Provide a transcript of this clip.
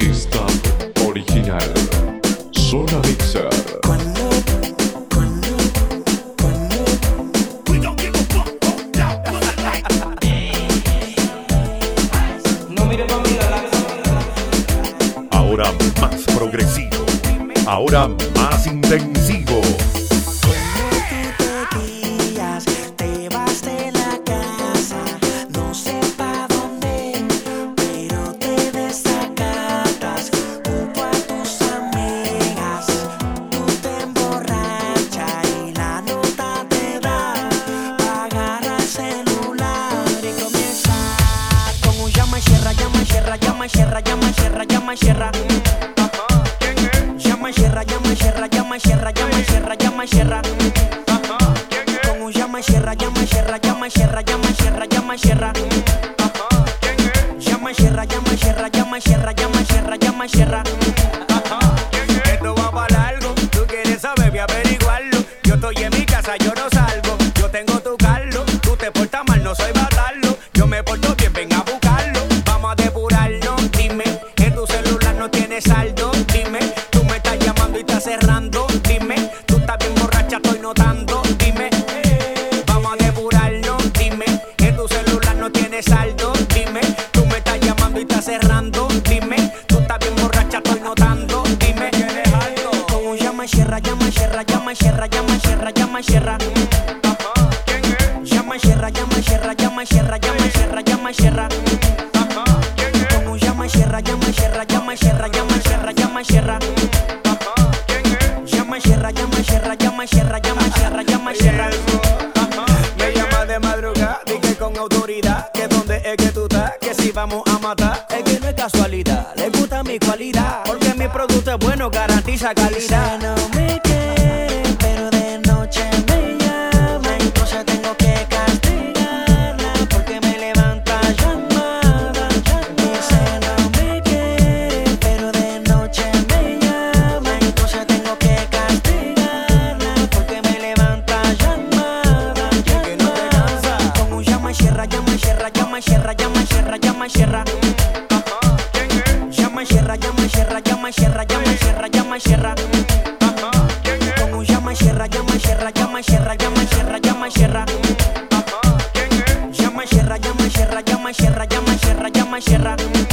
Stop original. Zona Mixer. Cuando, cuando, cuando. No mire pa' mí, la Ahora más progresivo. Ahora más intensivo. Llama y cierra, llama y cierra, llama y cierra, llama y cierra, llama y cierra. Llama y cierra, llama y cierra, llama y cierra, llama y cierra, llama y cierra. Con un llama y cierra, llama y cierra, llama y cierra, llama y cierra, llama y cierra. Llama y cierra, llama y cierra, llama y cierra, llama y cierra, llama y cierra. Esto va para largo, tú quieres saber, voy a averiguarlo. Yo estoy en mi casa, yo no salgo. Yo tengo tu carro, tú te portas mal, no soy batarlo. Dime, tú estás bien borracha, estoy notando. Dime, ¿quieres algo? Un llama cierra, llama cierra, llama cierra, llama cierra, llama cierra. Llama y cierra, llama cierra, llama cierra, llama cierra, llama cierra. Un llama cierra, llama cierra, llama cierra, llama cierra, llama cierra. Llama cierra, llama cierra, llama cierra, llama cierra, llama cierra. Que si vamos a matar, es que no es casualidad, le gusta mi cualidad, porque mi producto es bueno, garantiza calidad. no me quiere, pero de noche me llama. Entonces tengo que castigarla porque me levanta llamada. Dice no me quiere, pero de noche me llama. Entonces tengo que castigarla porque me levanta llamada. que no te cansa. Con un llama y cierra, llama y cierra, llama y cierra, llama llama y cierra, llama y cierra, un llama y cierra, llama y cierra, llama y cierra, llama y cierra, llama y cierra. Llama y cierra, llama y cierra, llama y cierra, llama y cierra, llama y cierra.